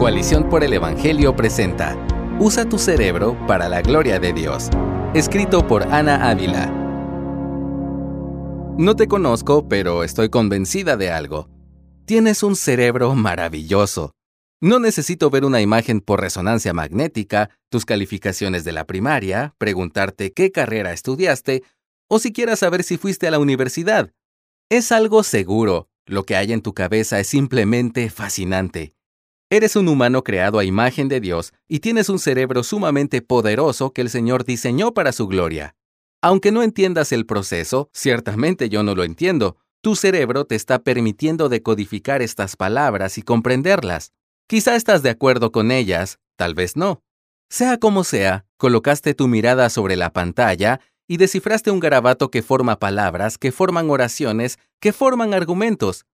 Coalición por el Evangelio presenta Usa tu cerebro para la gloria de Dios. Escrito por Ana Ávila. No te conozco, pero estoy convencida de algo. Tienes un cerebro maravilloso. No necesito ver una imagen por resonancia magnética, tus calificaciones de la primaria, preguntarte qué carrera estudiaste o siquiera saber si fuiste a la universidad. Es algo seguro. Lo que hay en tu cabeza es simplemente fascinante. Eres un humano creado a imagen de Dios y tienes un cerebro sumamente poderoso que el Señor diseñó para su gloria. Aunque no entiendas el proceso, ciertamente yo no lo entiendo, tu cerebro te está permitiendo decodificar estas palabras y comprenderlas. Quizá estás de acuerdo con ellas, tal vez no. Sea como sea, colocaste tu mirada sobre la pantalla y descifraste un garabato que forma palabras, que forman oraciones, que forman argumentos.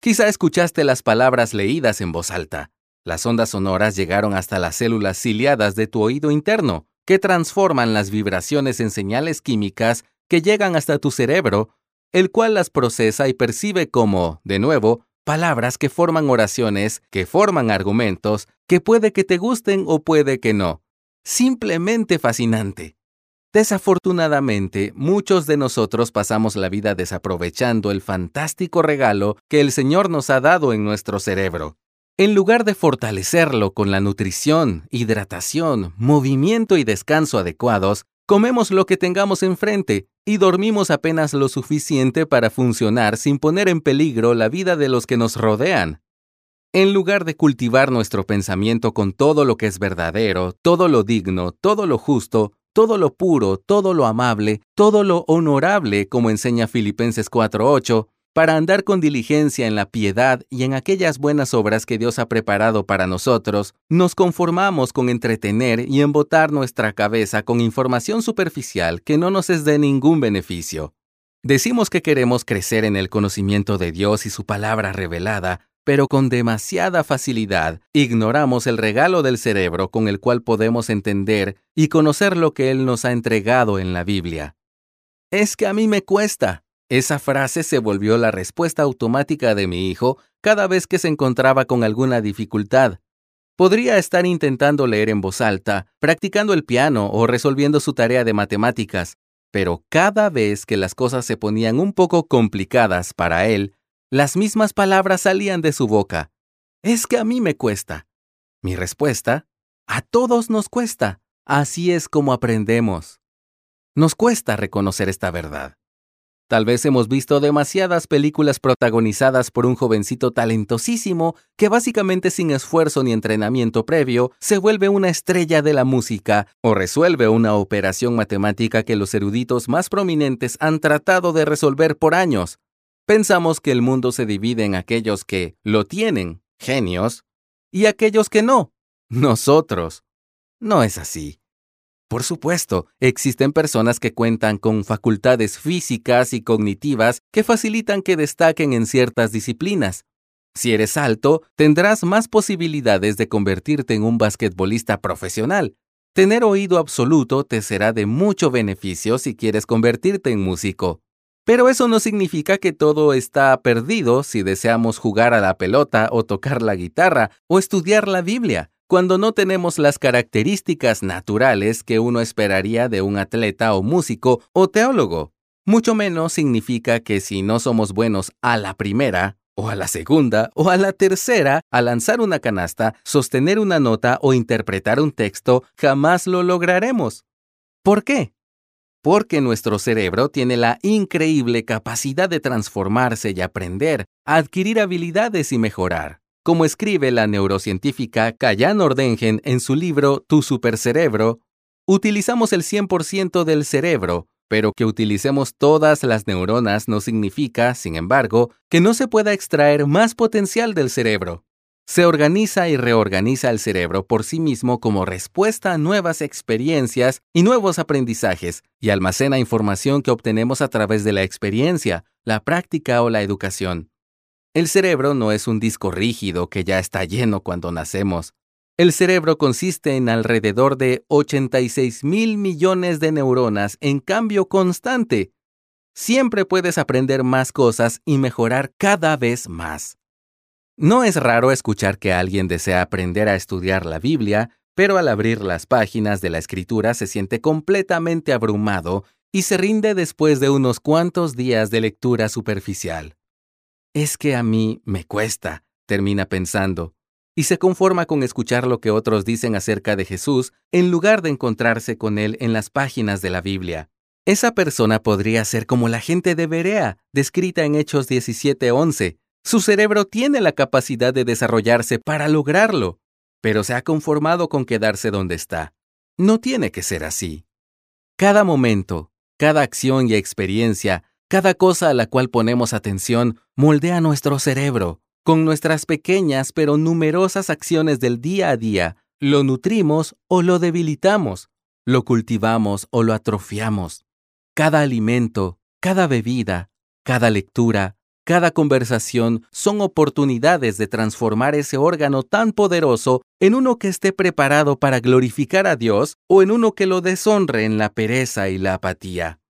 Quizá escuchaste las palabras leídas en voz alta. Las ondas sonoras llegaron hasta las células ciliadas de tu oído interno, que transforman las vibraciones en señales químicas que llegan hasta tu cerebro, el cual las procesa y percibe como, de nuevo, palabras que forman oraciones, que forman argumentos, que puede que te gusten o puede que no. Simplemente fascinante. Desafortunadamente, muchos de nosotros pasamos la vida desaprovechando el fantástico regalo que el Señor nos ha dado en nuestro cerebro. En lugar de fortalecerlo con la nutrición, hidratación, movimiento y descanso adecuados, comemos lo que tengamos enfrente y dormimos apenas lo suficiente para funcionar sin poner en peligro la vida de los que nos rodean. En lugar de cultivar nuestro pensamiento con todo lo que es verdadero, todo lo digno, todo lo justo, todo lo puro, todo lo amable, todo lo honorable, como enseña Filipenses 4.8, para andar con diligencia en la piedad y en aquellas buenas obras que Dios ha preparado para nosotros, nos conformamos con entretener y embotar nuestra cabeza con información superficial que no nos es de ningún beneficio. Decimos que queremos crecer en el conocimiento de Dios y su palabra revelada, pero con demasiada facilidad ignoramos el regalo del cerebro con el cual podemos entender y conocer lo que Él nos ha entregado en la Biblia. Es que a mí me cuesta, esa frase se volvió la respuesta automática de mi hijo cada vez que se encontraba con alguna dificultad. Podría estar intentando leer en voz alta, practicando el piano o resolviendo su tarea de matemáticas, pero cada vez que las cosas se ponían un poco complicadas para él, las mismas palabras salían de su boca. Es que a mí me cuesta. Mi respuesta, a todos nos cuesta. Así es como aprendemos. Nos cuesta reconocer esta verdad. Tal vez hemos visto demasiadas películas protagonizadas por un jovencito talentosísimo que básicamente sin esfuerzo ni entrenamiento previo se vuelve una estrella de la música o resuelve una operación matemática que los eruditos más prominentes han tratado de resolver por años. Pensamos que el mundo se divide en aquellos que lo tienen, genios, y aquellos que no, nosotros. No es así. Por supuesto, existen personas que cuentan con facultades físicas y cognitivas que facilitan que destaquen en ciertas disciplinas. Si eres alto, tendrás más posibilidades de convertirte en un basquetbolista profesional. Tener oído absoluto te será de mucho beneficio si quieres convertirte en músico. Pero eso no significa que todo está perdido si deseamos jugar a la pelota o tocar la guitarra o estudiar la Biblia cuando no tenemos las características naturales que uno esperaría de un atleta o músico o teólogo. Mucho menos significa que si no somos buenos a la primera, o a la segunda, o a la tercera, a lanzar una canasta, sostener una nota o interpretar un texto, jamás lo lograremos. ¿Por qué? Porque nuestro cerebro tiene la increíble capacidad de transformarse y aprender, adquirir habilidades y mejorar. Como escribe la neurocientífica Kayan Ordengen en su libro Tu supercerebro, utilizamos el 100% del cerebro, pero que utilicemos todas las neuronas no significa, sin embargo, que no se pueda extraer más potencial del cerebro. Se organiza y reorganiza el cerebro por sí mismo como respuesta a nuevas experiencias y nuevos aprendizajes, y almacena información que obtenemos a través de la experiencia, la práctica o la educación. El cerebro no es un disco rígido que ya está lleno cuando nacemos. El cerebro consiste en alrededor de 86 mil millones de neuronas en cambio constante. Siempre puedes aprender más cosas y mejorar cada vez más. No es raro escuchar que alguien desea aprender a estudiar la Biblia, pero al abrir las páginas de la escritura se siente completamente abrumado y se rinde después de unos cuantos días de lectura superficial. Es que a mí me cuesta, termina pensando, y se conforma con escuchar lo que otros dicen acerca de Jesús en lugar de encontrarse con él en las páginas de la Biblia. Esa persona podría ser como la gente de Berea, descrita en Hechos 17:11. Su cerebro tiene la capacidad de desarrollarse para lograrlo, pero se ha conformado con quedarse donde está. No tiene que ser así. Cada momento, cada acción y experiencia, cada cosa a la cual ponemos atención, moldea nuestro cerebro. Con nuestras pequeñas pero numerosas acciones del día a día, lo nutrimos o lo debilitamos, lo cultivamos o lo atrofiamos. Cada alimento, cada bebida, cada lectura, cada conversación son oportunidades de transformar ese órgano tan poderoso en uno que esté preparado para glorificar a Dios o en uno que lo deshonre en la pereza y la apatía.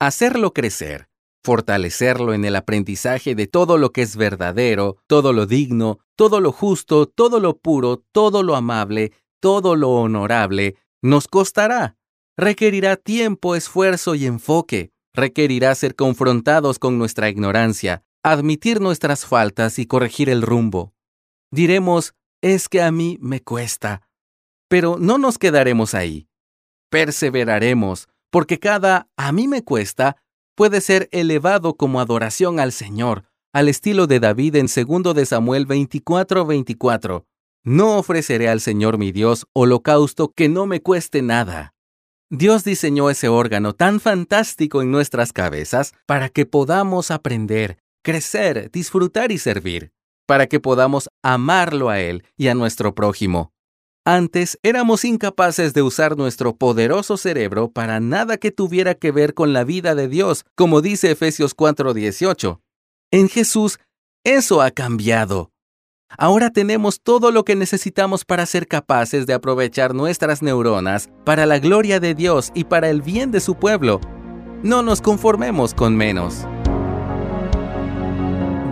Hacerlo crecer, fortalecerlo en el aprendizaje de todo lo que es verdadero, todo lo digno, todo lo justo, todo lo puro, todo lo amable, todo lo honorable, nos costará, requerirá tiempo, esfuerzo y enfoque. Requerirá ser confrontados con nuestra ignorancia, admitir nuestras faltas y corregir el rumbo. Diremos, es que a mí me cuesta. Pero no nos quedaremos ahí. Perseveraremos, porque cada a mí me cuesta puede ser elevado como adoración al Señor, al estilo de David en 2 de Samuel 24:24. No ofreceré al Señor mi Dios holocausto que no me cueste nada. Dios diseñó ese órgano tan fantástico en nuestras cabezas para que podamos aprender, crecer, disfrutar y servir, para que podamos amarlo a Él y a nuestro prójimo. Antes éramos incapaces de usar nuestro poderoso cerebro para nada que tuviera que ver con la vida de Dios, como dice Efesios 4:18. En Jesús, eso ha cambiado. Ahora tenemos todo lo que necesitamos para ser capaces de aprovechar nuestras neuronas para la gloria de Dios y para el bien de su pueblo. No nos conformemos con menos.